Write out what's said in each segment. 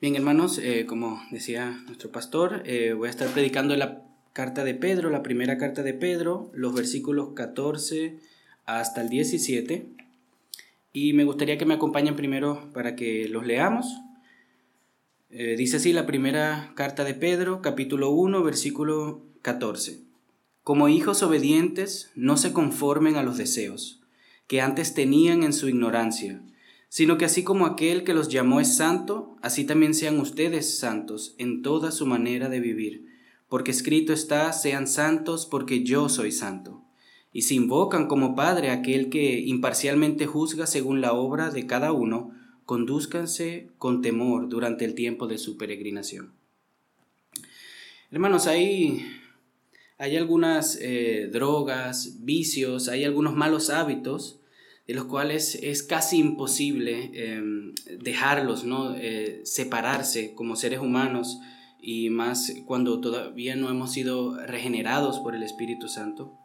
Bien, hermanos, eh, como decía nuestro pastor, eh, voy a estar predicando la carta de Pedro, la primera carta de Pedro, los versículos 14 hasta el 17. Y me gustaría que me acompañen primero para que los leamos. Eh, dice así la primera carta de Pedro, capítulo 1, versículo 14. Como hijos obedientes, no se conformen a los deseos que antes tenían en su ignorancia sino que así como aquel que los llamó es santo, así también sean ustedes santos en toda su manera de vivir, porque escrito está, sean santos porque yo soy santo. Y si invocan como Padre aquel que imparcialmente juzga según la obra de cada uno, conduzcanse con temor durante el tiempo de su peregrinación. Hermanos, hay, hay algunas eh, drogas, vicios, hay algunos malos hábitos de los cuales es casi imposible em, dejarlos, ¿no? Eh, separarse como seres humanos y más cuando todavía no hemos sido regenerados por el Espíritu Santo.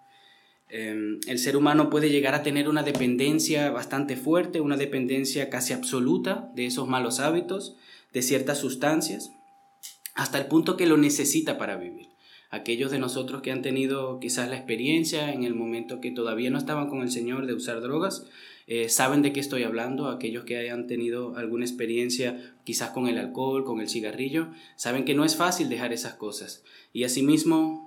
Em, el ser humano puede llegar a tener una dependencia bastante fuerte, una dependencia casi absoluta de esos malos hábitos, de ciertas sustancias, hasta el punto que lo necesita para vivir aquellos de nosotros que han tenido quizás la experiencia en el momento que todavía no estaban con el Señor de usar drogas, eh, saben de qué estoy hablando, aquellos que hayan tenido alguna experiencia quizás con el alcohol, con el cigarrillo, saben que no es fácil dejar esas cosas. Y asimismo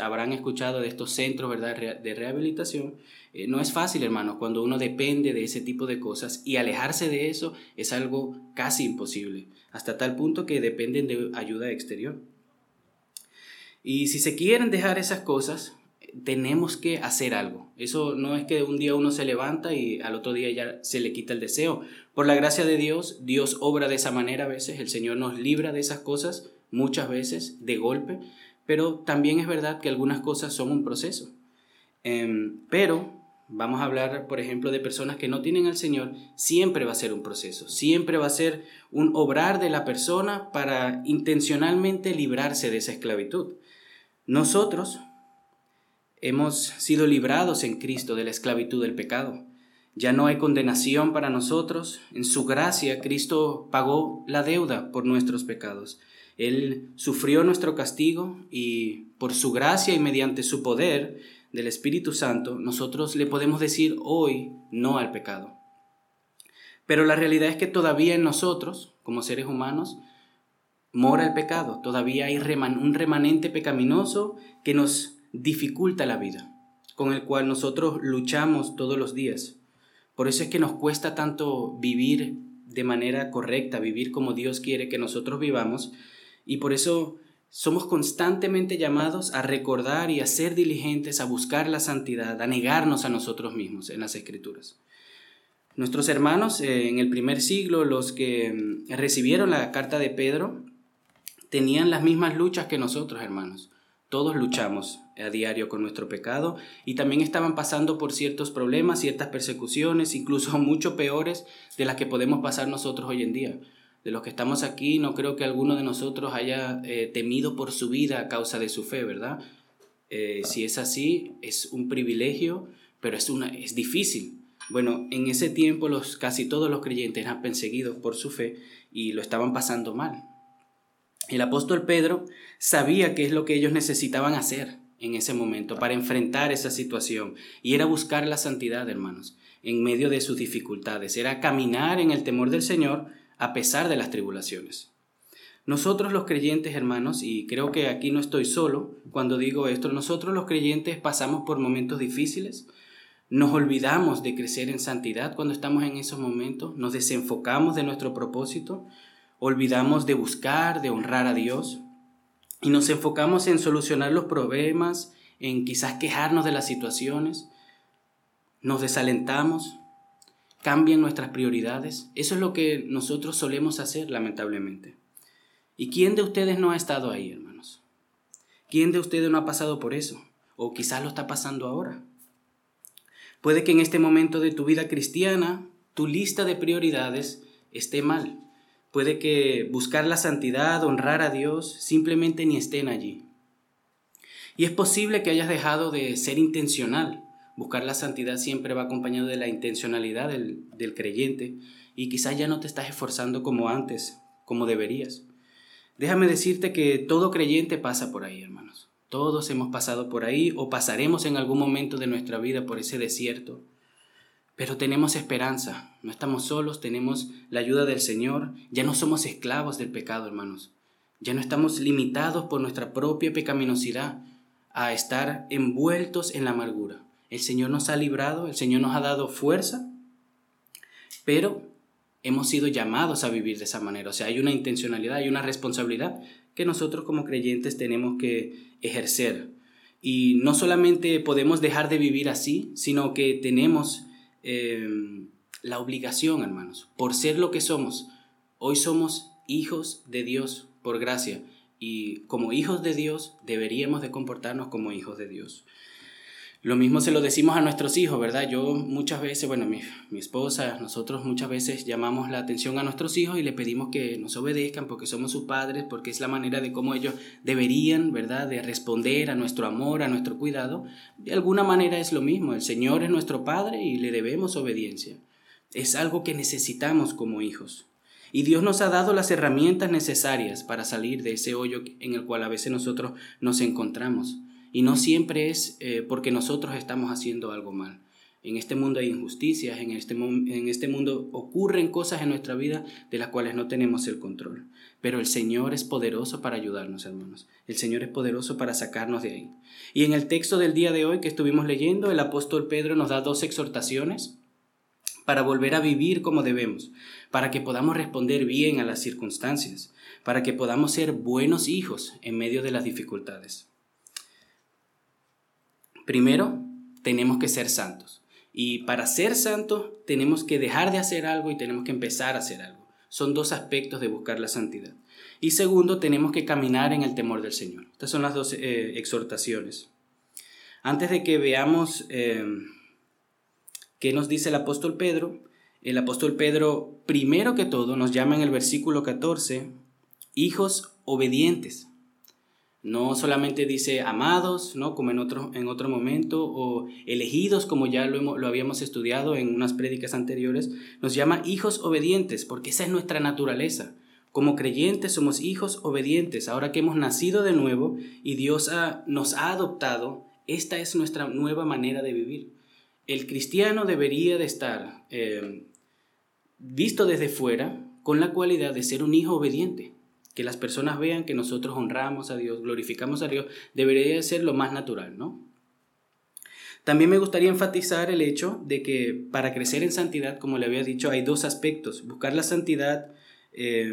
habrán escuchado de estos centros ¿verdad? de rehabilitación. Eh, no es fácil, hermanos, cuando uno depende de ese tipo de cosas y alejarse de eso es algo casi imposible, hasta tal punto que dependen de ayuda exterior. Y si se quieren dejar esas cosas, tenemos que hacer algo. Eso no es que un día uno se levanta y al otro día ya se le quita el deseo. Por la gracia de Dios, Dios obra de esa manera a veces, el Señor nos libra de esas cosas muchas veces de golpe, pero también es verdad que algunas cosas son un proceso. Em, pero vamos a hablar, por ejemplo, de personas que no tienen al Señor, siempre va a ser un proceso, siempre va a ser un obrar de la persona para intencionalmente librarse de esa esclavitud. Nosotros hemos sido librados en Cristo de la esclavitud del pecado. Ya no hay condenación para nosotros. En su gracia Cristo pagó la deuda por nuestros pecados. Él sufrió nuestro castigo y por su gracia y mediante su poder del Espíritu Santo, nosotros le podemos decir hoy no al pecado. Pero la realidad es que todavía en nosotros, como seres humanos, mora el pecado, todavía hay un remanente pecaminoso que nos dificulta la vida, con el cual nosotros luchamos todos los días. Por eso es que nos cuesta tanto vivir de manera correcta, vivir como Dios quiere que nosotros vivamos, y por eso somos constantemente llamados a recordar y a ser diligentes, a buscar la santidad, a negarnos a nosotros mismos en las Escrituras. Nuestros hermanos eh, en el primer siglo, los que mm, recibieron la carta de Pedro, tenían las mismas luchas que nosotros, hermanos. Todos luchamos a diario con nuestro pecado y también estaban pasando por ciertos problemas, ciertas persecuciones, incluso mucho peores de las que podemos pasar nosotros hoy en día. De los que estamos aquí, no creo que alguno de nosotros haya eh, temido por su vida a causa de su fe, ¿verdad? Eh, si es así, es un privilegio, pero es, una, es difícil. Bueno, en ese tiempo los, casi todos los creyentes eran perseguidos por su fe y lo estaban pasando mal. El apóstol Pedro sabía qué es lo que ellos necesitaban hacer en ese momento para enfrentar esa situación y era buscar la santidad, hermanos, en medio de sus dificultades, era caminar en el temor del Señor a pesar de las tribulaciones. Nosotros los creyentes, hermanos, y creo que aquí no estoy solo cuando digo esto, nosotros los creyentes pasamos por momentos difíciles, nos olvidamos de crecer en santidad cuando estamos en esos momentos, nos desenfocamos de nuestro propósito, olvidamos de buscar, de honrar a Dios y nos enfocamos en solucionar los problemas, en quizás quejarnos de las situaciones, nos desalentamos, cambian nuestras prioridades. Eso es lo que nosotros solemos hacer, lamentablemente. ¿Y quién de ustedes no ha estado ahí, hermanos? ¿Quién de ustedes no ha pasado por eso? O quizás lo está pasando ahora. Puede que en este momento de tu vida cristiana tu lista de prioridades esté mal. Puede que buscar la santidad, honrar a Dios, simplemente ni estén allí. Y es posible que hayas dejado de ser intencional. Buscar la santidad siempre va acompañado de la intencionalidad del, creyente y quizás ya no te estás esforzando como antes como deberías. Déjame decirte que todo creyente pasa por ahí, hermanos. Todos hemos pasado por ahí o pasaremos en algún momento de nuestra vida por ese desierto. Pero tenemos esperanza, no estamos solos, tenemos la ayuda del Señor, ya no somos esclavos del pecado, hermanos. Ya no estamos limitados por nuestra propia pecaminosidad a estar envueltos en la amargura. El Señor nos ha librado, el Señor nos ha dado fuerza, pero hemos sido llamados a vivir de esa manera. O sea, hay una intencionalidad, hay una responsabilidad que nosotros como creyentes tenemos que ejercer. Y no solamente podemos dejar de vivir así, sino que tenemos eh, la obligación, hermanos, por ser lo que somos. Hoy somos hijos de Dios por gracia. Y como hijos de Dios deberíamos de comportarnos como hijos de Dios. Lo mismo se lo decimos a nuestros hijos, ¿verdad? Yo muchas veces, bueno, mi, mi, esposa, nosotros muchas veces llamamos la atención a nuestros hijos y le pedimos que nos obedezcan porque somos sus padres, porque es la manera de cómo ellos deberían, ¿verdad?, de responder a nuestro amor, a nuestro cuidado. De alguna manera es lo mismo, el Señor es nuestro Padre y le debemos obediencia. Es algo que necesitamos como hijos. Y Dios nos ha dado las herramientas necesarias para salir de ese hoyo en el cual a veces nosotros nos encontramos. Y no siempre es eh, porque nosotros estamos haciendo algo mal. En este mundo hay injusticias, en este, en este mundo ocurren cosas en nuestra vida de las cuales no tenemos el control. Pero el Señor es poderoso para ayudarnos, hermanos. El Señor es poderoso para sacarnos de ahí. Y en el texto del día de hoy que estuvimos leyendo, el apóstol Pedro nos da dos exhortaciones para volver a vivir como debemos, para que podamos responder bien a las circunstancias, para que podamos ser buenos hijos en medio de las dificultades. Primero, tenemos que ser santos. Y para ser santos tenemos que dejar de hacer algo y tenemos que empezar a hacer algo. Son dos aspectos de buscar la santidad. Y segundo, tenemos que caminar en el temor del Señor. Estas son las dos eh, exhortaciones. Antes de que veamos eh, ¿Qué nos dice el apóstol Pedro? El apóstol Pedro, primero que todo, nos llama en el versículo 14 hijos obedientes. No solamente dice amados, ¿no? como en otro, en otro momento, o elegidos, como ya lo, lo habíamos estudiado en unas prédicas anteriores, nos llama hijos obedientes, porque esa es nuestra naturaleza. Como creyentes somos hijos obedientes. Ahora que hemos nacido de nuevo y Dios nos ha adoptado, esta es nuestra nueva manera de vivir el cristiano debería de estar eh, visto desde fuera con la cualidad de ser un hijo obediente. Que las personas vean que nosotros honramos a Dios, glorificamos a Dios, debería ser lo más natural, ¿no? También me gustaría enfatizar el hecho de que para crecer en santidad, como le había dicho, hay dos aspectos. Buscar la santidad eh,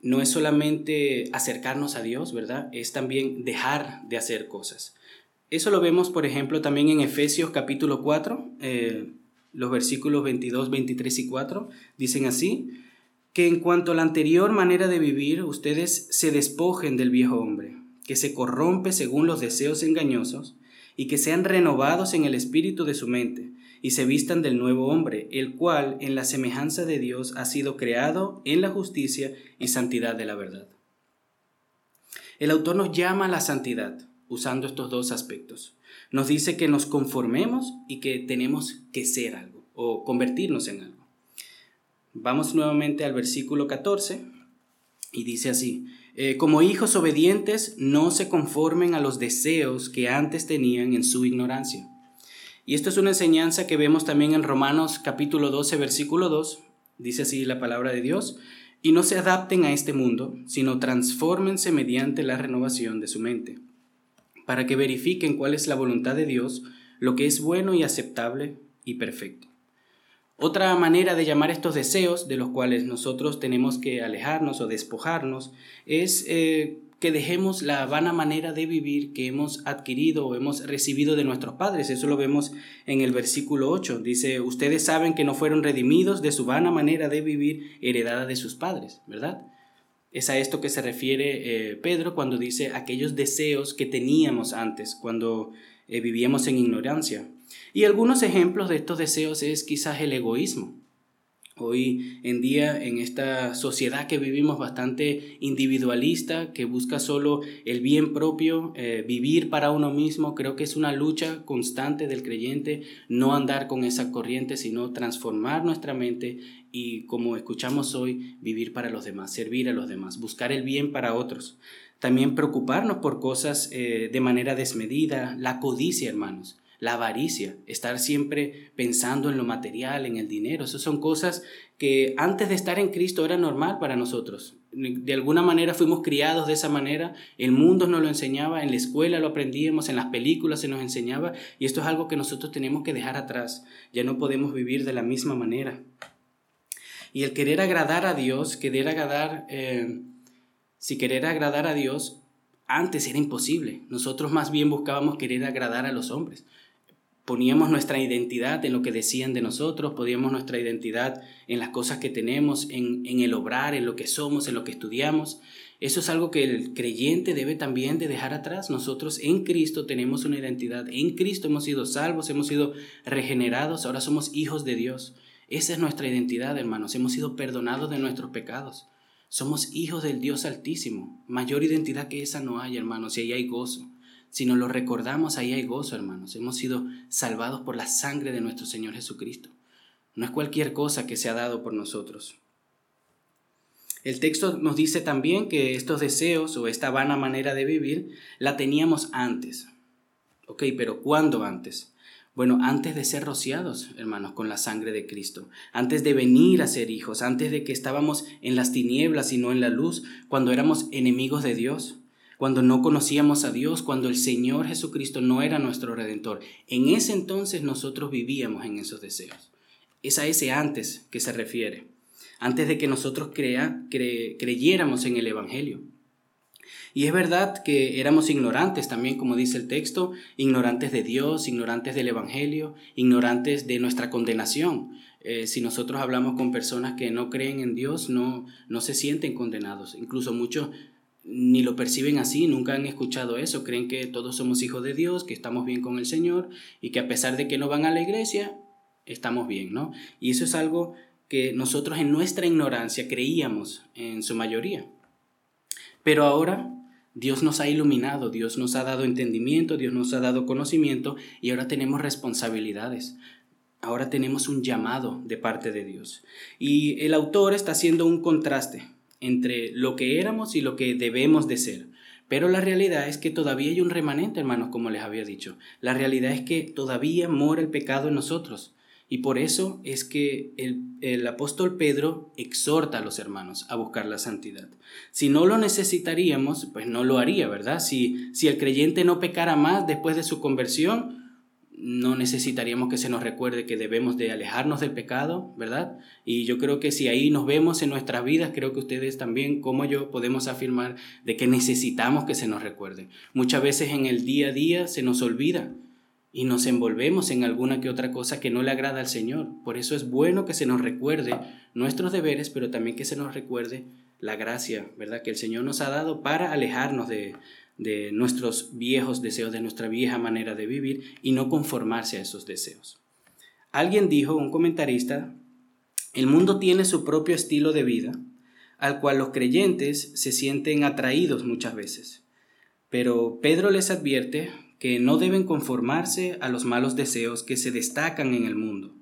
no es solamente acercarnos a Dios, ¿verdad? Es también dejar de hacer cosas. Eso lo vemos, por ejemplo, también en Efesios capítulo 4, eh, los versículos 22, 23 y 4, dicen así, que en cuanto a la anterior manera de vivir, ustedes se despojen del viejo hombre, que se corrompe según los deseos engañosos, y que sean renovados en el espíritu de su mente, y se vistan del nuevo hombre, el cual en la semejanza de Dios ha sido creado en la justicia y santidad de la verdad. El autor nos llama a la santidad, usando estos dos aspectos. Nos dice que nos conformemos y que tenemos que ser algo o convertirnos en algo. Vamos nuevamente al versículo 14 y dice así, eh, como hijos obedientes no se conformen a los deseos que antes tenían en su ignorancia. Y esto es una enseñanza que vemos también en Romanos capítulo 12 versículo 2, dice así la palabra de Dios, y no se adapten a este mundo, sino transfórmense mediante la renovación de su mente para que verifiquen cuál es la voluntad de Dios, lo que es bueno y aceptable y perfecto. Otra manera de llamar estos deseos, de los cuales nosotros tenemos que alejarnos o despojarnos, es eh, que dejemos la vana manera de vivir que hemos adquirido o hemos recibido de nuestros padres. Eso lo vemos en el versículo 8. Dice, ustedes saben que no fueron redimidos de su vana manera de vivir heredada de sus padres, ¿verdad? Es a esto que se refiere eh, Pedro cuando dice aquellos deseos que teníamos antes, cuando eh, vivíamos en ignorancia. Y algunos ejemplos de estos deseos es quizás el egoísmo. Hoy en día, en esta sociedad que vivimos bastante individualista, que busca solo el bien propio, eh, vivir para uno mismo, creo que es una lucha constante del creyente no andar con esa corriente, sino transformar nuestra mente y, como escuchamos hoy, vivir para los demás, servir a los demás, buscar el bien para otros. También preocuparnos por cosas eh, de manera desmedida, la codicia, hermanos la avaricia, estar siempre pensando en lo material, en el dinero. Esas son cosas que antes de estar en Cristo era normal para nosotros. De alguna manera fuimos criados de esa manera, el mundo nos lo enseñaba, en la escuela lo aprendíamos, en las películas se nos enseñaba, y esto es algo que nosotros tenemos que dejar atrás. Ya no podemos vivir de la misma manera. Y el querer agradar a Dios, querer agradar, eh, si querer agradar a Dios, antes era imposible. Nosotros más bien buscábamos querer agradar a los hombres poníamos nuestra identidad en lo que decían de nosotros, poníamos nuestra identidad en las cosas que tenemos, en, el obrar, en lo que somos, en lo que estudiamos. Eso es algo que el creyente debe también de dejar atrás. Nosotros en Cristo tenemos una identidad, en Cristo hemos sido salvos, hemos sido regenerados, ahora somos hijos de Dios. Esa es nuestra identidad, hermanos, hemos sido perdonados de nuestros pecados. Somos hijos del Dios Altísimo. Mayor identidad que esa no hay, hermanos, y ahí hay gozo. Si nos lo recordamos, ahí hay gozo, hermanos. Hemos sido salvados por la sangre de nuestro Señor Jesucristo. No es cualquier cosa que se ha dado por nosotros. El texto nos dice también que estos deseos o esta vana manera de vivir la teníamos antes. Ok, pero ¿cuándo antes? Bueno, antes de ser rociados, hermanos, con la sangre de Cristo, antes de venir a ser hijos, antes de que estábamos en las tinieblas y no en la luz, cuando éramos enemigos de Dios cuando no conocíamos a Dios, cuando el Señor Jesucristo no era nuestro redentor. En ese entonces nosotros vivíamos en esos deseos. Es a ese antes que se refiere, antes de que nosotros crea, creyéramos en el Evangelio. Y es verdad que éramos ignorantes también, como dice el texto, ignorantes de Dios, ignorantes del Evangelio, ignorantes de nuestra condenación. Eh, si nosotros hablamos con personas que no creen en Dios, no, no se sienten condenados. Incluso muchos ni lo perciben así, nunca han escuchado eso, creen que todos somos hijos de Dios, que estamos bien con el Señor y que a pesar de que no van a la iglesia, estamos bien, ¿no? Y eso es algo que nosotros en nuestra ignorancia creíamos en su mayoría. Pero ahora Dios nos ha iluminado, Dios nos ha dado entendimiento, Dios nos ha dado conocimiento y ahora tenemos responsabilidades. Ahora tenemos un llamado de parte de Dios. Y el autor está haciendo un contraste entre lo que éramos y lo que debemos de ser. Pero la realidad es que todavía hay un remanente, hermanos, como les había dicho. La realidad es que todavía mora el pecado en nosotros. Y por eso es que el, apóstol Pedro exhorta a los hermanos a buscar la santidad. Si no lo necesitaríamos, pues no lo haría, ¿verdad? Si, si el creyente no pecara más después de su conversión, no necesitaríamos que se nos recuerde que debemos de alejarnos del pecado, ¿verdad? Y yo creo que si ahí nos vemos en nuestras vidas, creo que ustedes también, como yo, podemos afirmar de que necesitamos que se nos recuerde. Muchas veces en el día a día se nos olvida y nos envolvemos en alguna que otra cosa que no le agrada al Señor. Por eso es bueno que se nos recuerde nuestros deberes, pero también que se nos recuerde la gracia, ¿verdad? Que el Señor nos ha dado para alejarnos de, de nuestros viejos deseos, de nuestra vieja manera de vivir y no conformarse a esos deseos. Alguien dijo, un comentarista, el mundo tiene su propio estilo de vida, al cual los creyentes se sienten atraídos muchas veces. Pero Pedro les advierte que no deben conformarse a los malos deseos que se destacan en el mundo.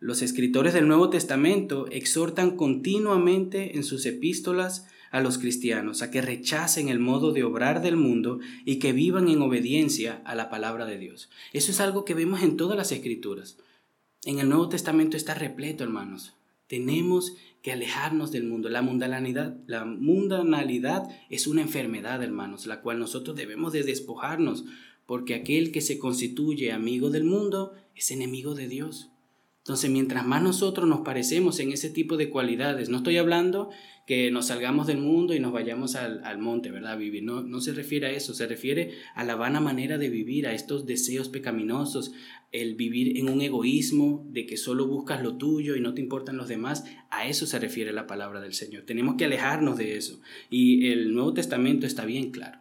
Los escritores del Nuevo Testamento exhortan continuamente en sus epístolas a los cristianos a que rechacen el modo de obrar del mundo y que vivan en obediencia a la palabra de Dios. Eso es algo que vemos en todas las escrituras. En el Nuevo Testamento está repleto, hermanos. Tenemos que alejarnos del mundo. La mundanalidad, la mundanalidad es una enfermedad, hermanos, la cual nosotros debemos de despojarnos, porque aquel que se constituye amigo del mundo es enemigo de Dios. Entonces, mientras más nosotros nos parecemos en ese tipo de cualidades, no estoy hablando que nos salgamos del mundo y nos vayamos al, monte, ¿verdad? vivir. No, no se refiere a eso, se refiere a la vana manera de vivir, a estos deseos pecaminosos, el vivir en un egoísmo de que solo buscas lo tuyo y no te importan los demás. A eso se refiere la palabra del Señor. Tenemos que alejarnos de eso. Y el Nuevo Testamento está bien claro.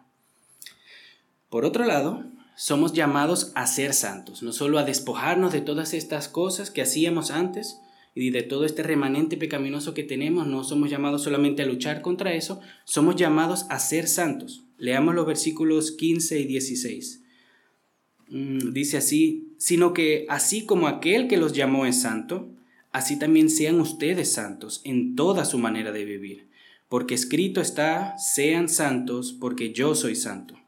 Por otro lado, somos llamados a ser santos, no solo a despojarnos de todas estas cosas que hacíamos antes y de todo este remanente pecaminoso que tenemos, no somos llamados solamente a luchar contra eso, somos llamados a ser santos. Leamos los versículos 15 y 16. Mm, dice así, sino que así como aquel que los llamó es santo, así también sean ustedes santos en toda su manera de vivir, porque escrito está, sean santos porque yo soy santo.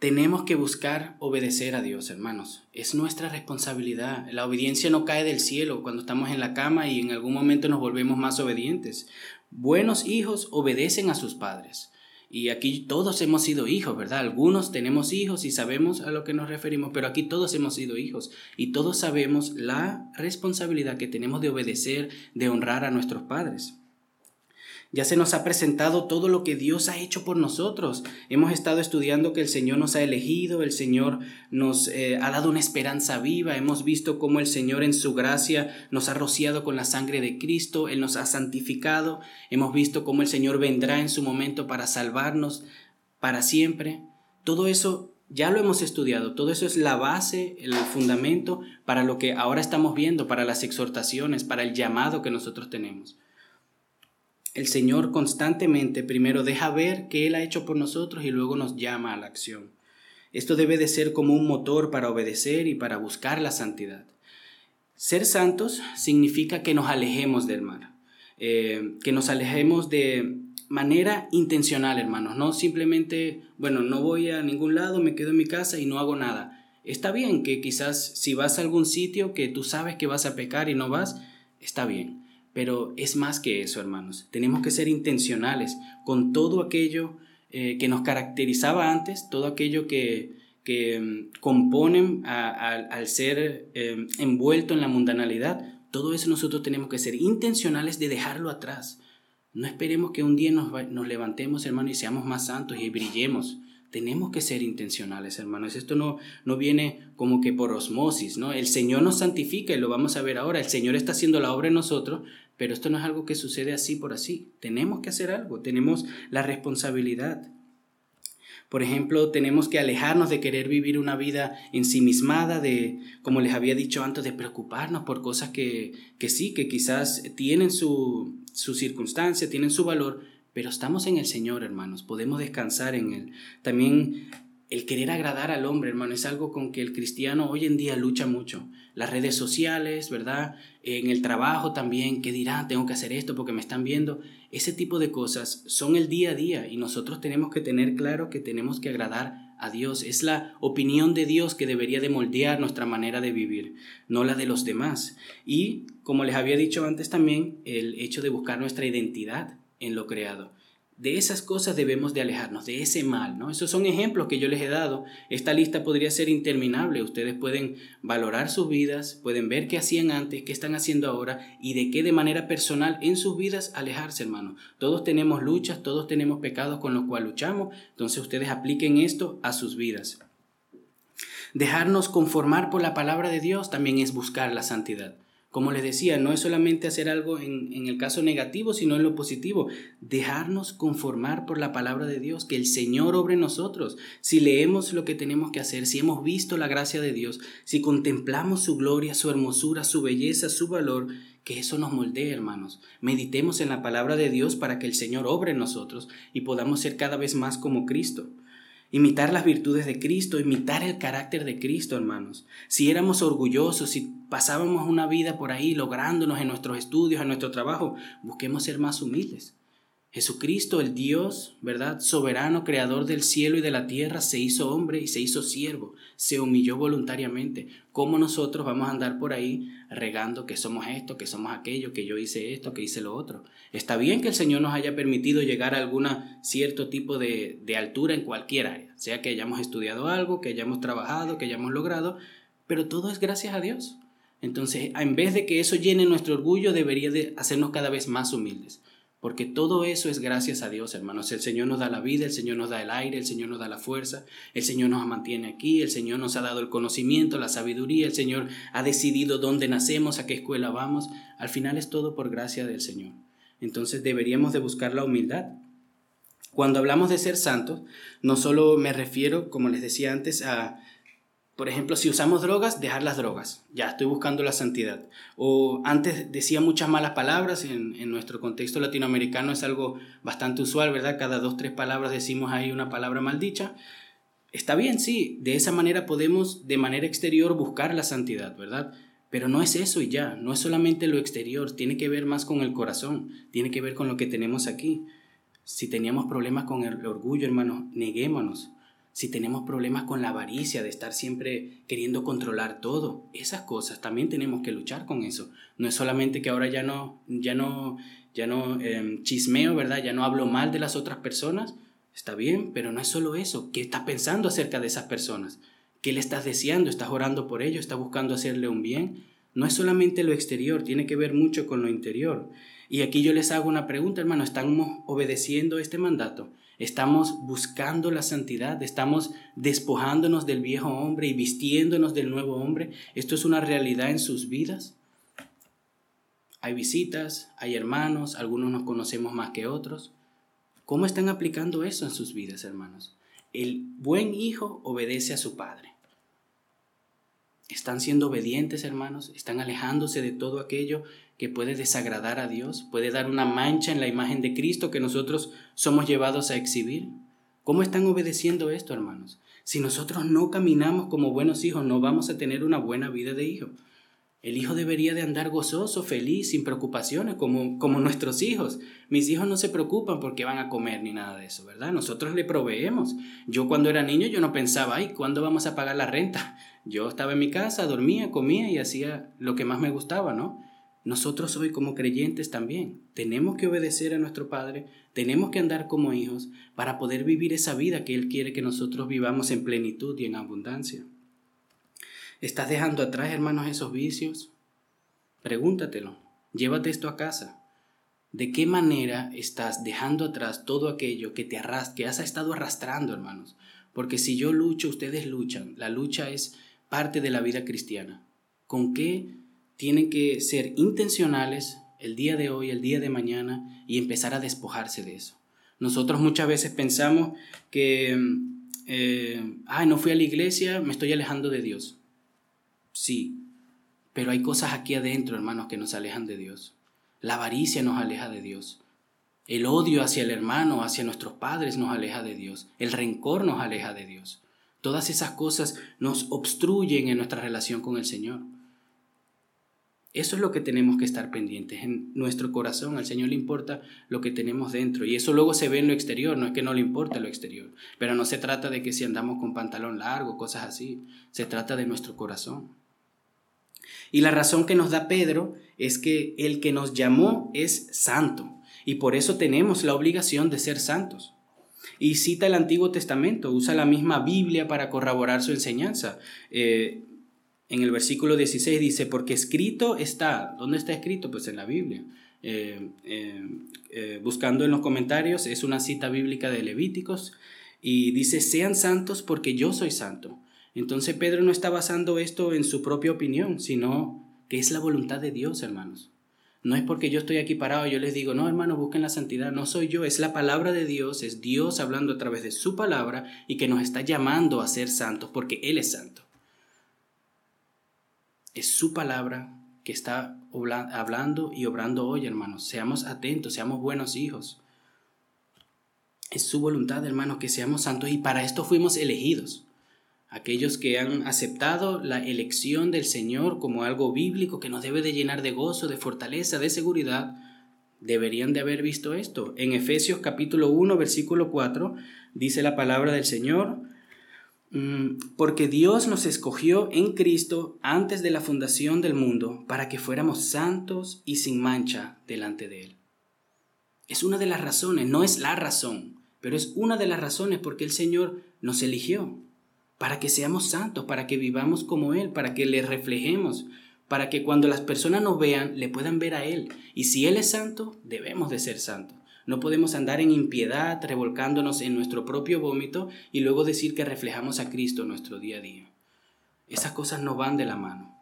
Tenemos que buscar obedecer a Dios, hermanos. Es nuestra responsabilidad. La obediencia no cae del cielo cuando estamos en la cama y en algún momento nos volvemos más obedientes. Buenos hijos obedecen a sus padres. Y aquí todos hemos sido hijos, ¿verdad? Algunos tenemos hijos y sabemos a lo que nos referimos, pero aquí todos hemos sido hijos y todos sabemos la responsabilidad que tenemos de obedecer, de honrar a nuestros padres. Ya se nos ha presentado todo lo que Dios ha hecho por nosotros. Hemos estado estudiando que el Señor nos ha elegido, el Señor nos eh, ha dado una esperanza viva, hemos visto cómo el Señor en su gracia nos ha rociado con la sangre de Cristo, Él nos ha santificado, hemos visto cómo el Señor vendrá en su momento para salvarnos para siempre. Todo eso ya lo hemos estudiado, todo eso es la base, el fundamento para lo que ahora estamos viendo, para las exhortaciones, para el llamado que nosotros tenemos el Señor constantemente primero deja ver qué Él ha hecho por nosotros y luego nos llama a la acción. Esto debe de ser como un motor para obedecer y para buscar la santidad. Ser santos significa que nos alejemos del mal, eh, que nos alejemos de manera intencional, hermanos, no simplemente, bueno, no voy a ningún lado, me quedo en mi casa y no hago nada. Está bien que quizás si vas a algún sitio que tú sabes que vas a pecar y no vas, está bien. Pero es más que eso, hermanos. Tenemos que ser intencionales con todo aquello eh, que nos caracterizaba antes, todo aquello que, que mm, componen al ser eh, envuelto en la mundanalidad. Todo eso nosotros tenemos que ser intencionales de dejarlo atrás. No esperemos que un día nos, nos levantemos, hermanos, y seamos más santos y brillemos. Tenemos que ser intencionales, hermanos. Esto no, no viene como que por osmosis, ¿no? El Señor nos santifica y lo vamos a ver ahora. El Señor está haciendo la obra en nosotros, pero esto no es algo que sucede así por así. Tenemos que hacer algo, tenemos la responsabilidad. Por ejemplo, tenemos que alejarnos de querer vivir una vida ensimismada, de, como les había dicho antes, de preocuparnos por cosas que, que sí, que quizás tienen su, su circunstancia, tienen su valor, pero estamos en el Señor, hermanos, podemos descansar en Él. También el querer agradar al hombre, hermano, es algo con que el cristiano hoy en día lucha mucho. Las redes sociales, ¿verdad? En el trabajo también, ¿qué dirán? Tengo que hacer esto porque me están viendo. Ese tipo de cosas son el día a día y nosotros tenemos que tener claro que tenemos que agradar a Dios. Es la opinión de Dios que debería de moldear nuestra manera de vivir, no la de los demás. Y, como les había dicho antes también, el hecho de buscar nuestra identidad en lo creado. De esas cosas debemos de alejarnos, de ese mal, ¿no? Esos son ejemplos que yo les he dado. Esta lista podría ser interminable. Ustedes pueden valorar sus vidas, pueden ver qué hacían antes, qué están haciendo ahora y de qué de manera personal en sus vidas alejarse, hermano. Todos tenemos luchas, todos tenemos pecados con los cuales luchamos, entonces ustedes apliquen esto a sus vidas. Dejarnos conformar por la palabra de Dios también es buscar la santidad. Como les decía, no es solamente hacer algo en, el caso negativo, sino en lo positivo. Dejarnos conformar por la palabra de Dios, que el Señor obre en nosotros. Si leemos lo que tenemos que hacer, si hemos visto la gracia de Dios, si contemplamos su gloria, su hermosura, su belleza, su valor, que eso nos moldee, hermanos. Meditemos en la palabra de Dios para que el Señor obre en nosotros y podamos ser cada vez más como Cristo. Imitar las virtudes de Cristo, imitar el carácter de Cristo, hermanos. Si éramos orgullosos, si pasábamos una vida por ahí lográndonos en nuestros estudios, en nuestro trabajo, busquemos ser más humildes. Jesucristo, el Dios, ¿verdad? Soberano, creador del cielo y de la tierra, se hizo hombre y se hizo siervo, se humilló voluntariamente. ¿Cómo nosotros vamos a andar por ahí regando que somos esto, que somos aquello, que yo hice esto, que hice lo otro? Está bien que el Señor nos haya permitido llegar a algún cierto tipo de, altura en cualquier área, sea que hayamos estudiado algo, que hayamos trabajado, que hayamos logrado, pero todo es gracias a Dios. Entonces, en vez de que eso llene nuestro orgullo, debería de hacernos cada vez más humildes. Porque todo eso es gracias a Dios, hermanos. El Señor nos da la vida, el Señor nos da el aire, el Señor nos da la fuerza, el Señor nos mantiene aquí, el Señor nos ha dado el conocimiento, la sabiduría, el Señor ha decidido dónde nacemos, a qué escuela vamos. Al final es todo por gracia del Señor. Entonces deberíamos de buscar la humildad. Cuando hablamos de ser santos, no solo me refiero, como les decía antes, a Por ejemplo, si usamos drogas, dejar las drogas. Ya estoy buscando la santidad. O antes decía muchas malas palabras, en, nuestro contexto latinoamericano es algo bastante usual, ¿verdad? Cada dos, tres palabras decimos ahí una palabra maldicha. Está bien, sí, de esa manera podemos de manera exterior buscar la santidad, ¿verdad? Pero no es eso y ya, no es solamente lo exterior, tiene que ver más con el corazón, tiene que ver con lo que tenemos aquí. Si teníamos problemas con el orgullo, hermanos, neguémonos. Si tenemos problemas con la avaricia de estar siempre queriendo controlar todo, esas cosas también tenemos que luchar con eso. No es solamente que ahora ya no, ya no, ya no em, chismeo, ¿verdad? Ya no hablo mal de las otras personas. Está bien, pero no es solo eso. ¿Qué estás pensando acerca de esas personas? ¿Qué le estás deseando? ¿Estás orando por ello? ¿Estás buscando hacerle un bien? No es solamente lo exterior, tiene que ver mucho con lo interior. Y aquí yo les hago una pregunta, hermano, ¿estamos obedeciendo este mandato? ¿Estamos buscando la santidad? ¿Estamos despojándonos del viejo hombre y vistiéndonos del nuevo hombre? ¿Esto es una realidad en sus vidas? Hay visitas, hay hermanos, algunos nos conocemos más que otros. ¿Cómo están aplicando eso en sus vidas, hermanos? El buen hijo obedece a su padre. ¿Están siendo obedientes, hermanos? ¿Están alejándose de todo aquello que puede desagradar a Dios? ¿Puede dar una mancha en la imagen de Cristo que nosotros somos llevados a exhibir? ¿Cómo están obedeciendo esto, hermanos? Si nosotros no caminamos como buenos hijos, no vamos a tener una buena vida de hijo. El hijo debería de andar gozoso, feliz, sin preocupaciones, como, como nuestros hijos. Mis hijos no se preocupan porque van a comer ni nada de eso, ¿verdad? Nosotros le proveemos. Yo cuando era niño yo no pensaba, ay, ¿cuándo vamos a pagar la renta? Yo estaba en mi casa, dormía, comía y hacía lo que más me gustaba, ¿no? Nosotros hoy como creyentes también tenemos que obedecer a nuestro Padre, tenemos que andar como hijos para poder vivir esa vida que Él quiere que nosotros vivamos en plenitud y en abundancia. ¿Estás dejando atrás, hermanos, esos vicios? Pregúntatelo. Llévate esto a casa. ¿De qué manera estás dejando atrás todo aquello que te arras que has estado arrastrando, hermanos? Porque si yo lucho, ustedes luchan. La lucha es parte de la vida cristiana. ¿Con qué tienen que ser intencionales el día de hoy, el día de mañana y empezar a despojarse de eso? Nosotros muchas veces pensamos que, ay, no fui a la iglesia, me estoy alejando de Dios. Sí, pero hay cosas aquí adentro, hermanos, que nos alejan de Dios. La avaricia nos aleja de Dios. El odio hacia el hermano, hacia nuestros padres nos aleja de Dios. El rencor nos aleja de Dios. Todas esas cosas nos obstruyen en nuestra relación con el Señor. Eso es lo que tenemos que estar pendientes en nuestro corazón. Al Señor le importa lo que tenemos dentro. Y eso luego se ve en lo exterior. No es que no le importe lo exterior. Pero no se trata de que si andamos con pantalón largo, cosas así. Se trata de nuestro corazón. Y la razón que nos da Pedro es que el que nos llamó es santo y por eso tenemos la obligación de ser santos. Y cita el Antiguo Testamento, usa la misma Biblia para corroborar su enseñanza. Eh, en el versículo 16 dice, porque escrito está, ¿dónde está escrito? Pues en la Biblia. Eh, eh, buscando en los comentarios, es una cita bíblica de Levíticos y dice, sean santos porque yo soy santo. Entonces Pedro no está basando esto en su propia opinión, sino que es la voluntad de Dios, hermanos. No es porque yo estoy aquí parado yo les digo, no, hermanos, busquen la santidad. No soy yo, es la palabra de Dios, es Dios hablando a través de su palabra y que nos está llamando a ser santos porque Él es santo. Es su palabra que está hablando y obrando hoy, hermanos. Seamos atentos, seamos buenos hijos. Es su voluntad, hermanos, que seamos santos y para esto fuimos elegidos aquellos que han aceptado la elección del Señor como algo bíblico que nos debe de llenar de gozo, de fortaleza, de seguridad, deberían de haber visto esto. En Efesios capítulo 1, versículo 4, dice la palabra del Señor, mm, porque Dios nos escogió en Cristo antes de la fundación del mundo para que fuéramos santos y sin mancha delante de Él. Es una de las razones, no es la razón, pero es una de las razones porque el Señor nos eligió para que seamos santos, para que vivamos como Él, para que le reflejemos, para que cuando las personas nos vean, le puedan ver a Él. Y si Él es santo, debemos de ser santos. No podemos andar en impiedad, revolcándonos en nuestro propio vómito y luego decir que reflejamos a Cristo en nuestro día a día. Esas cosas no van de la mano.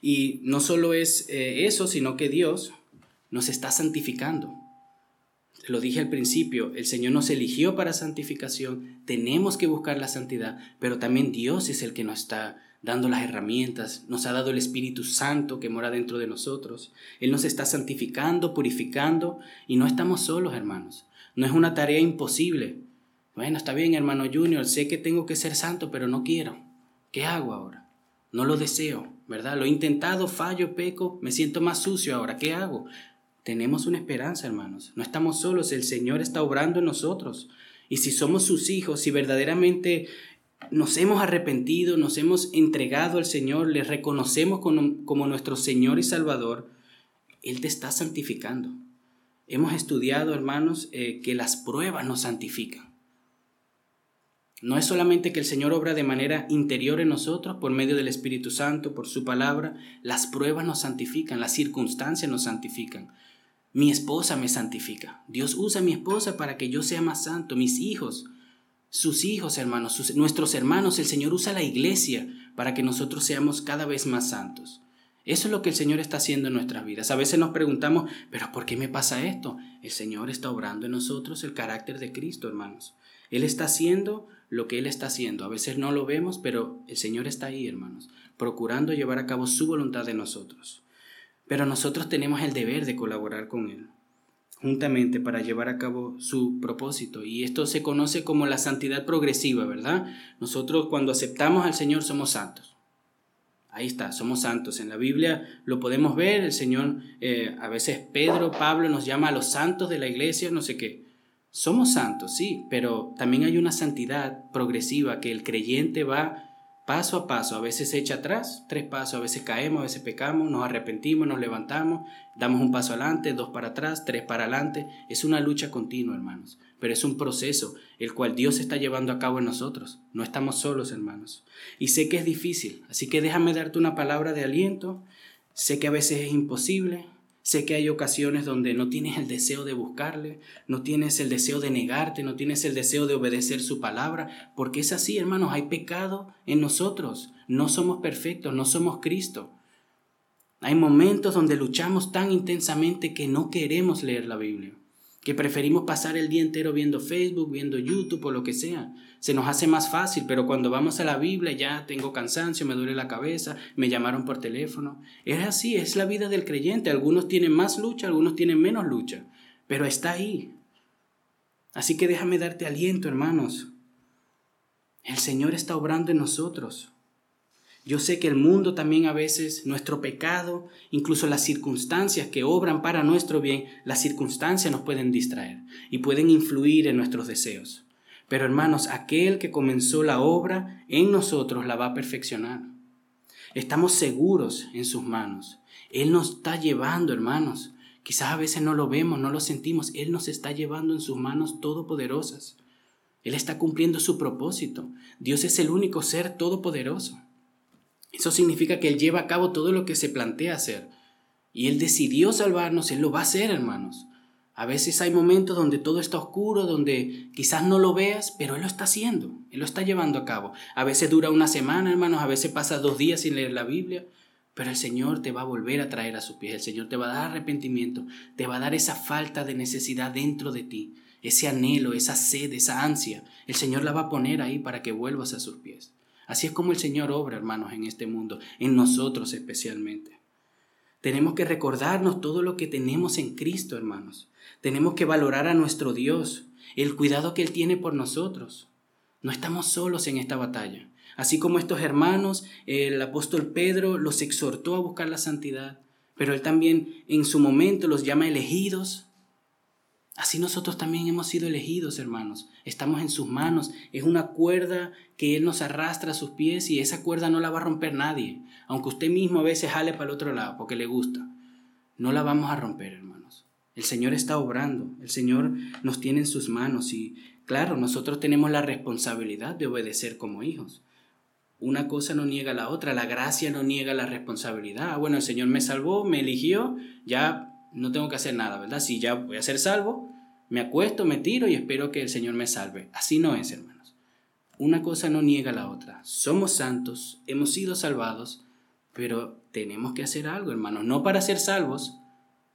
Y no solo es eh, eso, sino que Dios nos está santificando. Lo dije al principio, el Señor nos eligió para santificación, tenemos que buscar la santidad, pero también Dios es el que nos está dando las herramientas, nos ha dado el Espíritu Santo que mora dentro de nosotros. Él nos está santificando, purificando y no estamos solos, hermanos. No es una tarea imposible. Bueno, está bien, hermano Junior, sé que tengo que ser santo, pero no quiero. ¿Qué hago ahora? No lo deseo, ¿verdad? Lo he intentado, fallo, peco, me siento más sucio ahora. ¿Qué hago? Tenemos una esperanza, hermanos. No estamos solos, el Señor está obrando en nosotros. Y si somos sus hijos, si verdaderamente nos hemos arrepentido, nos hemos entregado al Señor, le reconocemos como, nuestro Señor y Salvador, Él te está santificando. Hemos estudiado, hermanos, eh, que las pruebas nos santifican. No es solamente que el Señor obra de manera interior en nosotros por medio del Espíritu Santo, por su palabra, las pruebas nos santifican, las circunstancias nos santifican. Mi esposa me santifica. Dios usa a mi esposa para que yo sea más santo. Mis hijos, sus hijos, hermanos, nuestros hermanos, el Señor usa la iglesia para que nosotros seamos cada vez más santos. Eso es lo que el Señor está haciendo en nuestras vidas. A veces nos preguntamos, pero ¿por qué me pasa esto? El Señor está obrando en nosotros el carácter de Cristo, hermanos. Él está haciendo lo que Él está haciendo. A veces no lo vemos, pero el Señor está ahí, hermanos, procurando llevar a cabo su voluntad en nosotros. Pero nosotros tenemos el deber de colaborar con Él, juntamente para llevar a cabo su propósito. Y esto se conoce como la santidad progresiva, ¿verdad? Nosotros cuando aceptamos al Señor somos santos. Ahí está, somos santos. En la Biblia lo podemos ver, el Señor, eh, a veces Pedro, Pablo nos llama a los santos de la iglesia, no sé qué. Somos santos, sí, pero también hay una santidad progresiva que el creyente va paso a paso, a veces se echa atrás, tres pasos, a veces caemos, a veces pecamos, nos arrepentimos, nos levantamos, damos un paso adelante, dos para atrás, tres para adelante. Es una lucha continua, hermanos, pero es un proceso el cual Dios está llevando a cabo en nosotros. No estamos solos, hermanos. Y sé que es difícil, así que déjame darte una palabra de aliento. Sé que a veces es imposible, Sé que hay ocasiones donde no tienes el deseo de buscarle, no tienes el deseo de negarte, no tienes el deseo de obedecer su palabra, porque es así, hermanos, hay pecado en nosotros, no somos perfectos, no somos Cristo. Hay momentos donde luchamos tan intensamente que no queremos leer la Biblia que preferimos pasar el día entero viendo Facebook, viendo YouTube o lo que sea. Se nos hace más fácil, pero cuando vamos a la Biblia ya tengo cansancio, me duele la cabeza, me llamaron por teléfono. Es así, es la vida del creyente. Algunos tienen más lucha, algunos tienen menos lucha, pero está ahí. Así que déjame darte aliento, hermanos. El Señor está obrando en nosotros. Yo sé que el mundo también a veces, nuestro pecado, incluso las circunstancias que obran para nuestro bien, las circunstancias nos pueden distraer y pueden influir en nuestros deseos. Pero hermanos, aquel que comenzó la obra en nosotros la va a perfeccionar. Estamos seguros en sus manos. Él nos está llevando, hermanos. Quizás a veces no lo vemos, no lo sentimos. Él nos está llevando en sus manos todopoderosas. Él está cumpliendo su propósito. Dios es el único ser todopoderoso. Eso significa que Él lleva a cabo todo lo que se plantea hacer. Y Él decidió salvarnos, Él lo va a hacer, hermanos. A veces hay momentos donde todo está oscuro, donde quizás no lo veas, pero Él lo está haciendo, Él lo está llevando a cabo. A veces dura una semana, hermanos, a veces pasa dos días sin leer la Biblia, pero el Señor te va a volver a traer a sus pies, el Señor te va a dar arrepentimiento, te va a dar esa falta de necesidad dentro de ti, ese anhelo, esa sed, esa ansia. El Señor la va a poner ahí para que vuelvas a sus pies. Así es como el Señor obra, hermanos, en este mundo, en nosotros especialmente. Tenemos que recordarnos todo lo que tenemos en Cristo, hermanos. Tenemos que valorar a nuestro Dios, el cuidado que Él tiene por nosotros. No estamos solos en esta batalla. Así como estos hermanos, el apóstol Pedro los exhortó a buscar la santidad, pero Él también en su momento los llama elegidos Así nosotros también hemos sido elegidos, hermanos. Estamos en sus manos. Es una cuerda que Él nos arrastra a sus pies y esa cuerda no la va a romper nadie. Aunque usted mismo a veces jale para el otro lado porque le gusta. No la vamos a romper, hermanos. El Señor está obrando. El Señor nos tiene en sus manos y, claro, nosotros tenemos la responsabilidad de obedecer como hijos. Una cosa no niega la otra. La gracia no niega la responsabilidad. Ah, bueno, el Señor me salvó, me eligió, ya no tengo que hacer nada, ¿verdad? Si ya voy a ser salvo, me acuesto, me tiro y espero que el Señor me salve. Así no es, hermanos. Una cosa no niega la otra. Somos santos, hemos sido salvados, pero tenemos que hacer algo, hermanos. No para ser salvos,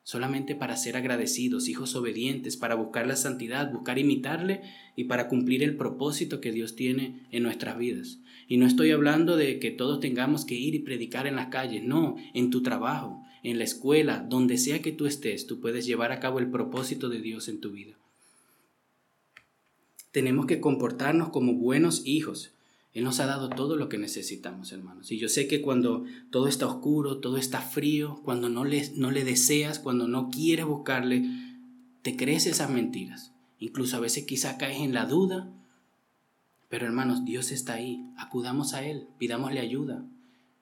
solamente para ser agradecidos, hijos obedientes, para buscar la santidad, buscar imitarle y para cumplir el propósito que Dios tiene en nuestras vidas. Y no estoy hablando de que todos tengamos que ir y predicar en las calles, no, en tu trabajo, en la escuela, donde sea que tú estés, tú puedes llevar a cabo el propósito de Dios en tu vida. Tenemos que comportarnos como buenos hijos, él nos ha dado todo lo que necesitamos, hermanos. Y yo sé que cuando todo está oscuro, todo está frío, cuando no le, no le deseas, cuando no quieres buscarle, te crees esas mentiras. Incluso a veces quizá caes en la duda. Pero hermanos, Dios está ahí. Acudamos a Él, pidámosle ayuda.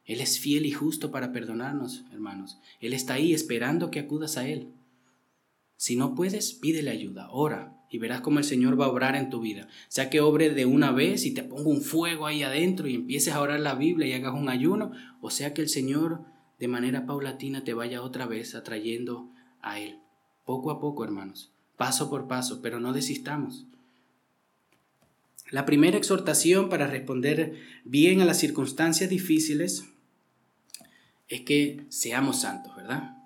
Él es fiel y justo para perdonarnos, hermanos. Él está ahí esperando que acudas a Él. Si no puedes, pídele ayuda, ora, y verás cómo el Señor va a obrar en tu vida. Sea que obre de una vez y te ponga un fuego ahí adentro y empieces a orar la Biblia y hagas un ayuno, o sea que el Señor de manera paulatina te vaya otra vez atrayendo a Él. Poco a poco, hermanos, paso por paso, pero no desistamos. La primera exhortación para responder bien a las circunstancias difíciles es que seamos santos, ¿verdad?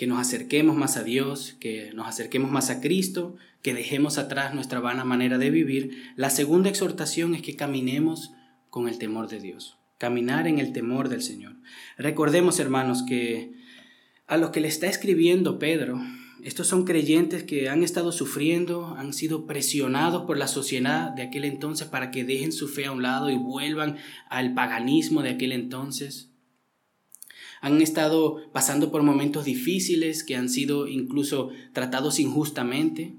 que nos acerquemos más a Dios, que nos acerquemos más a Cristo, que dejemos atrás nuestra vana manera de vivir. La segunda exhortación es que caminemos con el temor de Dios, caminar en el temor del Señor. Recordemos, hermanos, que a los que le está escribiendo Pedro, estos son creyentes que han estado sufriendo, han sido presionados por la sociedad de aquel entonces para que dejen su fe a un lado y vuelvan al paganismo de aquel entonces han estado pasando por momentos difíciles, que han sido incluso tratados injustamente.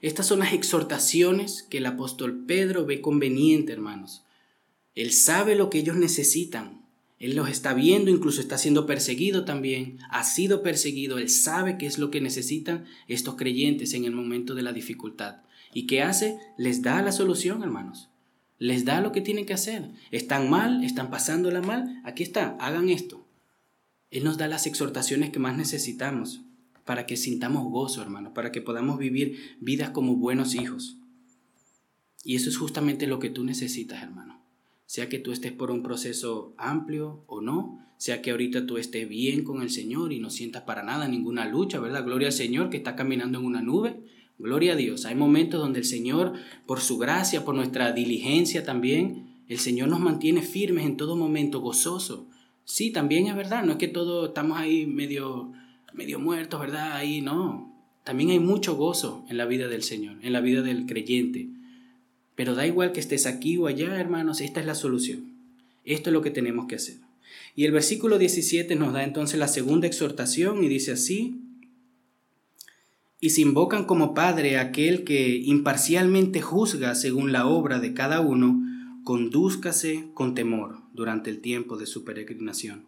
Estas son las exhortaciones que el apóstol Pedro ve conveniente, hermanos. Él sabe lo que ellos necesitan. Él los está viendo, incluso está siendo perseguido también. Ha sido perseguido. Él sabe qué es lo que necesitan estos creyentes en el momento de la dificultad. ¿Y qué hace? Les da la solución, hermanos les da lo que tienen que hacer. Están mal, están pasándola mal, aquí está, hagan esto. Él nos da las exhortaciones que más necesitamos para que sintamos gozo, hermano, para que podamos vivir vidas como buenos hijos. Y eso es justamente lo que tú necesitas, hermano. Sea que tú estés por un proceso amplio o no, sea que ahorita tú estés bien con el Señor y no sientas para nada ninguna lucha, ¿verdad? Gloria al Señor que está caminando en una nube Gloria a Dios. Hay momentos donde el Señor, por su gracia, por nuestra diligencia también, el Señor nos mantiene firmes en todo momento, gozoso. Sí, también es verdad, no es que todos estamos ahí medio, medio muertos, ¿verdad? Ahí no. También hay mucho gozo en la vida del Señor, en la vida del creyente. Pero da igual que estés aquí o allá, hermanos, esta es la solución. Esto es lo que tenemos que hacer. Y el versículo 17 nos da entonces la segunda exhortación y dice así, y se invocan como Padre aquel que imparcialmente juzga según la obra de cada uno, condúzcase con temor durante el tiempo de su peregrinación.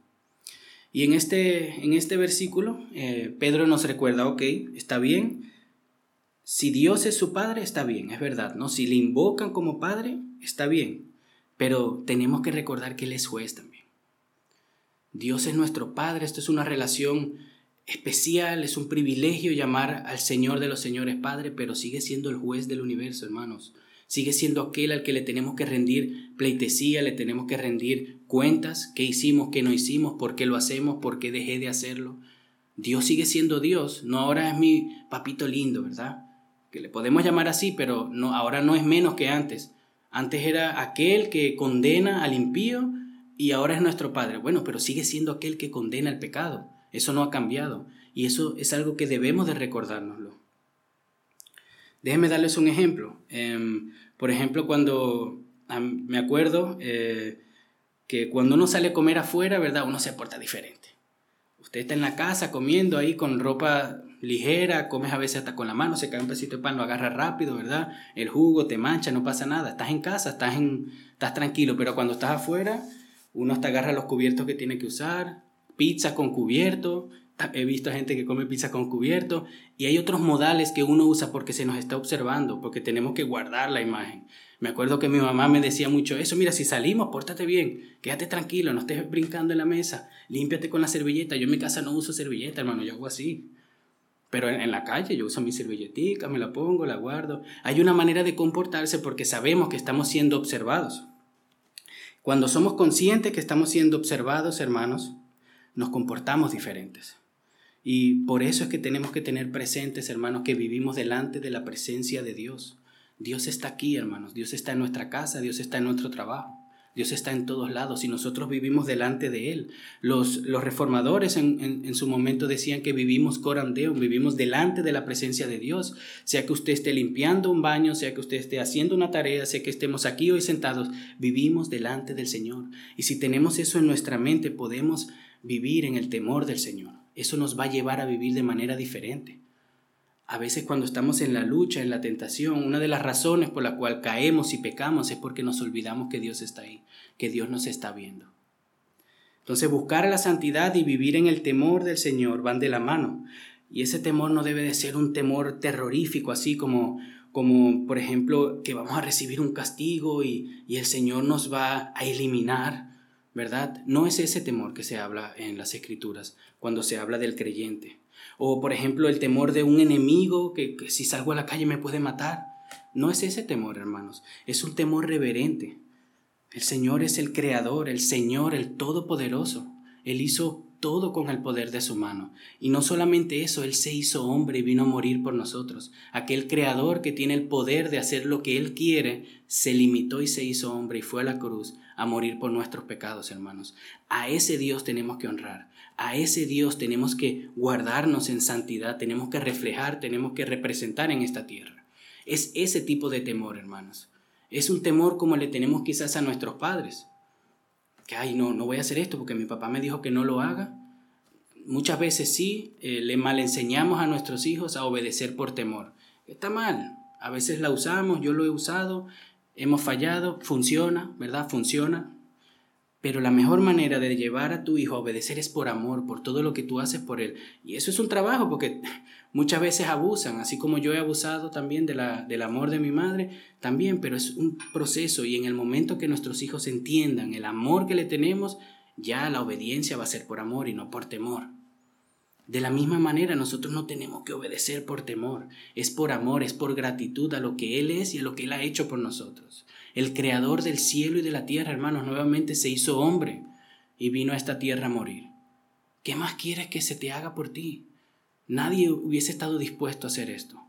Y en este, en este versículo, eh, Pedro nos recuerda, ok, está bien, si Dios es su Padre, está bien, es verdad, ¿no? Si le invocan como Padre, está bien, pero tenemos que recordar que Él es juez también. Dios es nuestro Padre, esto es una relación especial, es un privilegio llamar al Señor de los Señores Padre, pero sigue siendo el juez del universo, hermanos. Sigue siendo aquel al que le tenemos que rendir pleitesía, le tenemos que rendir cuentas, qué hicimos, qué no hicimos, por qué lo hacemos, por qué dejé de hacerlo. Dios sigue siendo Dios, no ahora es mi papito lindo, ¿verdad? Que le podemos llamar así, pero no, ahora no es menos que antes. Antes era aquel que condena al impío y ahora es nuestro Padre. Bueno, pero sigue siendo aquel que condena el pecado. Eso no ha cambiado y eso es algo que debemos de recordárnoslo. Déjenme darles un ejemplo. Em, por ejemplo, cuando me acuerdo eh, que cuando uno sale a comer afuera, ¿verdad? Uno se porta diferente. Usted está en la casa comiendo ahí con ropa ligera, comes a veces hasta con la mano, se cae un pedacito de pan, lo agarra rápido, ¿verdad? El jugo te mancha, no pasa nada. Estás en casa, estás, en, estás tranquilo, pero cuando estás afuera, uno hasta agarra los cubiertos que tiene que usar, pizza con cubierto, he visto gente que come pizza con cubierto y hay otros modales que uno usa porque se nos está observando, porque tenemos que guardar la imagen. Me acuerdo que mi mamá me decía mucho eso, mira, si salimos, pórtate bien, quédate tranquilo, no estés brincando en la mesa, límpiate con la servilleta. Yo en mi casa no uso servilleta, hermano, yo hago así. Pero en, la calle yo uso mi servilletica, me la pongo, la guardo. Hay una manera de comportarse porque sabemos que estamos siendo observados. Cuando somos conscientes que estamos siendo observados, hermanos, nos comportamos diferentes. Y por eso es que tenemos que tener presentes, hermanos, que vivimos delante de la presencia de Dios. Dios está aquí, hermanos. Dios está en nuestra casa, Dios está en nuestro trabajo. Dios está en todos lados y nosotros vivimos delante de Él. Los, los reformadores en, su momento decían que vivimos coram vivimos delante de la presencia de Dios. Sea que usted esté limpiando un baño, sea que usted esté haciendo una tarea, sea que estemos aquí hoy sentados, vivimos delante del Señor. Y si tenemos eso en nuestra mente, podemos vivir en el temor del Señor. Eso nos va a llevar a vivir de manera diferente. A veces cuando estamos en la lucha, en la tentación, una de las razones por la cual caemos y pecamos es porque nos olvidamos que Dios está ahí, que Dios nos está viendo. Entonces buscar la santidad y vivir en el temor del Señor van de la mano. Y ese temor no debe de ser un temor terrorífico, así como, como por ejemplo, que vamos a recibir un castigo y, y el Señor nos va a eliminar, ¿verdad? No es ese temor que se habla en las Escrituras cuando se habla del creyente. O por ejemplo el temor de un enemigo que, si salgo a la calle me puede matar. No es ese temor, hermanos. Es un temor reverente. El Señor es el Creador, el Señor, el Todopoderoso. Él hizo todo con el poder de su mano. Y no solamente eso, Él se hizo hombre y vino a morir por nosotros. Aquel creador que tiene el poder de hacer lo que Él quiere, se limitó y se hizo hombre y fue a la cruz a morir por nuestros pecados, hermanos. A ese Dios tenemos que honrar. A ese Dios tenemos que guardarnos en santidad, tenemos que reflejar, tenemos que representar en esta tierra. Es ese tipo de temor, hermanos. Es un temor como le tenemos quizás a nuestros padres. Que, ay, no, no voy a hacer esto porque mi papá me dijo que no lo haga. Muchas veces sí, eh, le mal enseñamos a nuestros hijos a obedecer por temor. Está mal. A veces la usamos, yo lo he usado, hemos fallado, funciona, ¿verdad? Funciona, pero la mejor manera de llevar a tu hijo a obedecer es por amor, por todo lo que tú haces por él. Y eso es un trabajo porque muchas veces abusan, así como yo he abusado también de la, del amor de mi madre, también, pero es un proceso y en el momento que nuestros hijos entiendan el amor que le tenemos, ya la obediencia va a ser por amor y no por temor. De la misma manera, nosotros no tenemos que obedecer por temor, es por amor, es por gratitud a lo que Él es y a lo que Él ha hecho por nosotros. El creador del cielo y de la tierra, hermanos, nuevamente se hizo hombre y vino a esta tierra a morir. ¿Qué más quieres que se te haga por ti? Nadie hubiese estado dispuesto a hacer esto.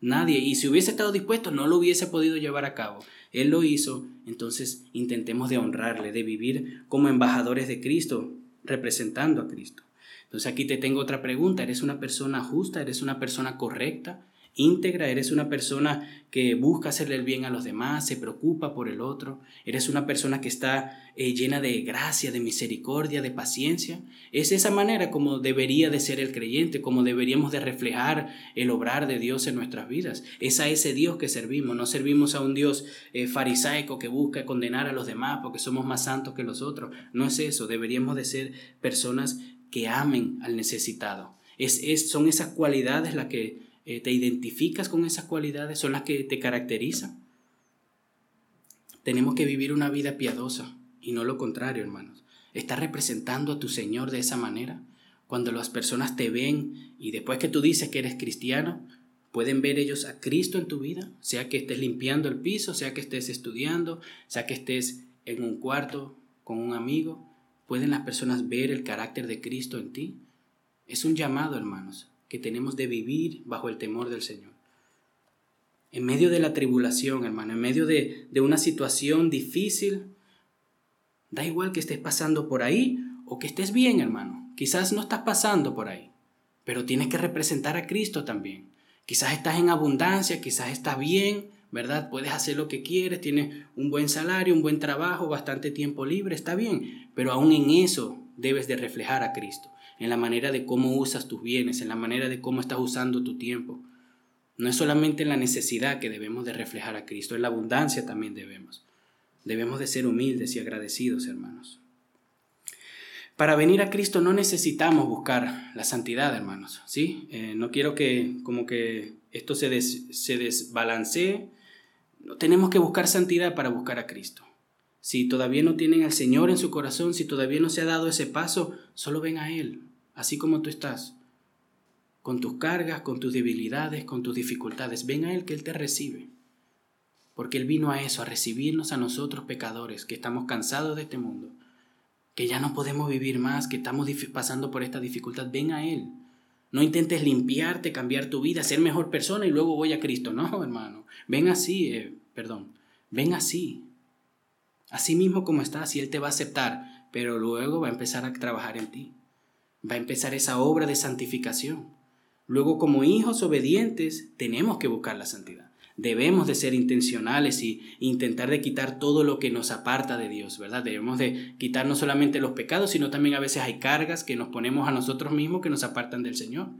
Nadie. Y si hubiese estado dispuesto, no lo hubiese podido llevar a cabo. Él lo hizo. Entonces intentemos de honrarle, de vivir como embajadores de Cristo, representando a Cristo. Entonces aquí te tengo otra pregunta. ¿Eres una persona justa? ¿Eres una persona correcta? Íntegra, eres una persona que busca hacerle el bien a los demás, se preocupa por el otro, eres una persona que está eh, llena de gracia, de misericordia, de paciencia. Es esa manera como debería de ser el creyente, como deberíamos de reflejar el obrar de Dios en nuestras vidas. Es a ese Dios que servimos, no servimos a un Dios eh, farisaico que busca condenar a los demás porque somos más santos que los otros. No es eso, deberíamos de ser personas que amen al necesitado. Es, es, son esas cualidades las que eh, ¿Te identificas con esas cualidades? ¿Son las que te caracterizan? Tenemos que vivir una vida piadosa y no lo contrario, hermanos. ¿Estás representando a tu Señor de esa manera? Cuando las personas te ven y después que tú dices que eres cristiano, pueden ver ellos a Cristo en tu vida, sea que estés limpiando el piso, sea que estés estudiando, sea que estés en un cuarto con un amigo, pueden las personas ver el carácter de Cristo en ti. Es un llamado, hermanos, que tenemos de vivir bajo el temor del Señor. En medio de la tribulación, hermano, en medio de, de una situación difícil, da igual que estés pasando por ahí o que estés bien, hermano. Quizás no estás pasando por ahí, pero tienes que representar a Cristo también. Quizás estás en abundancia, quizás estás bien, ¿verdad? Puedes hacer lo que quieres, tienes un buen salario, un buen trabajo, bastante tiempo libre, está bien, pero aún en eso debes de reflejar a Cristo en la manera de cómo usas tus bienes, en la manera de cómo estás usando tu tiempo. No es solamente en la necesidad que debemos de reflejar a Cristo, en la abundancia también debemos. Debemos de ser humildes y agradecidos, hermanos. Para venir a Cristo no necesitamos buscar la santidad, hermanos. ¿sí? Eh, no quiero que como que esto se, se desbalancee. No tenemos que buscar santidad para buscar a Cristo. Si todavía no tienen al Señor en su corazón, si todavía no se ha dado ese paso, solo ven a Él así como tú estás, con tus cargas, con tus debilidades, con tus dificultades. Ven a Él que Él te recibe. Porque Él vino a eso, a recibirnos a nosotros pecadores, que estamos cansados de este mundo, que ya no podemos vivir más, que estamos pasando por esta dificultad. Ven a Él. No intentes limpiarte, cambiar tu vida, ser mejor persona y luego voy a Cristo. No, hermano. Ven así, eh, perdón. Ven así. Así mismo como estás y Él te va a aceptar, pero luego va a empezar a trabajar en ti. Va a empezar esa obra de santificación. Luego como hijos obedientes tenemos que buscar la santidad. Debemos de ser intencionales y intentar de quitar todo lo que nos aparta de Dios, ¿verdad? Debemos de quitar no solamente los pecados, sino también a veces hay cargas que nos ponemos a nosotros mismos que nos apartan del Señor.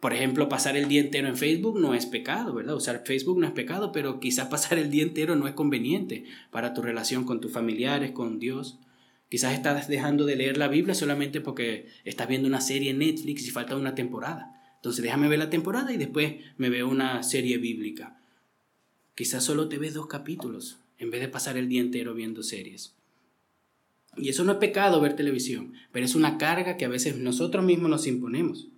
Por ejemplo, pasar el día entero en Facebook no es pecado, ¿verdad? Usar Facebook no es pecado, pero quizás pasar el día entero no es conveniente para tu relación con tus familiares, con Dios. Quizás estás dejando de leer la Biblia solamente porque estás viendo una serie en Netflix y falta una temporada. Entonces déjame ver la temporada y después me veo una serie bíblica. Quizás solo te ves dos capítulos en vez de pasar el día entero viendo series. Y eso no es pecado ver televisión, pero es una carga que a veces nosotros mismos nos imponemos.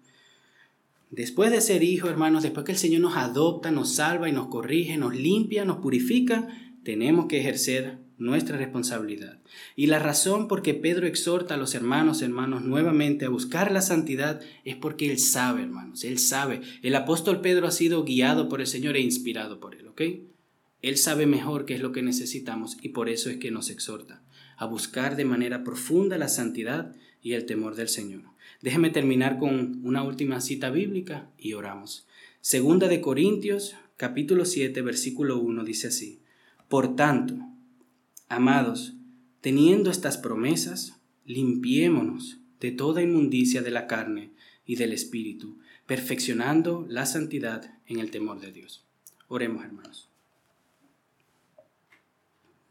Después de ser hijo, hermanos, después que el Señor nos adopta, nos salva y nos corrige, nos limpia, nos purifica, tenemos que ejercer nuestra responsabilidad. Y la razón por que Pedro exhorta a los hermanos, hermanos, nuevamente a buscar la santidad es porque él sabe, hermanos, él sabe. El apóstol Pedro ha sido guiado por el Señor e inspirado por él, ¿ok? Él sabe mejor qué es lo que necesitamos y por eso es que nos exhorta a buscar de manera profunda la santidad y el temor del Señor. Déjeme terminar con una última cita bíblica y oramos. Segunda de Corintios, capítulo 7, versículo 1 dice así: Por tanto, amados, teniendo estas promesas, limpiémonos de toda inmundicia de la carne y del espíritu, perfeccionando la santidad en el temor de Dios. Oremos, hermanos.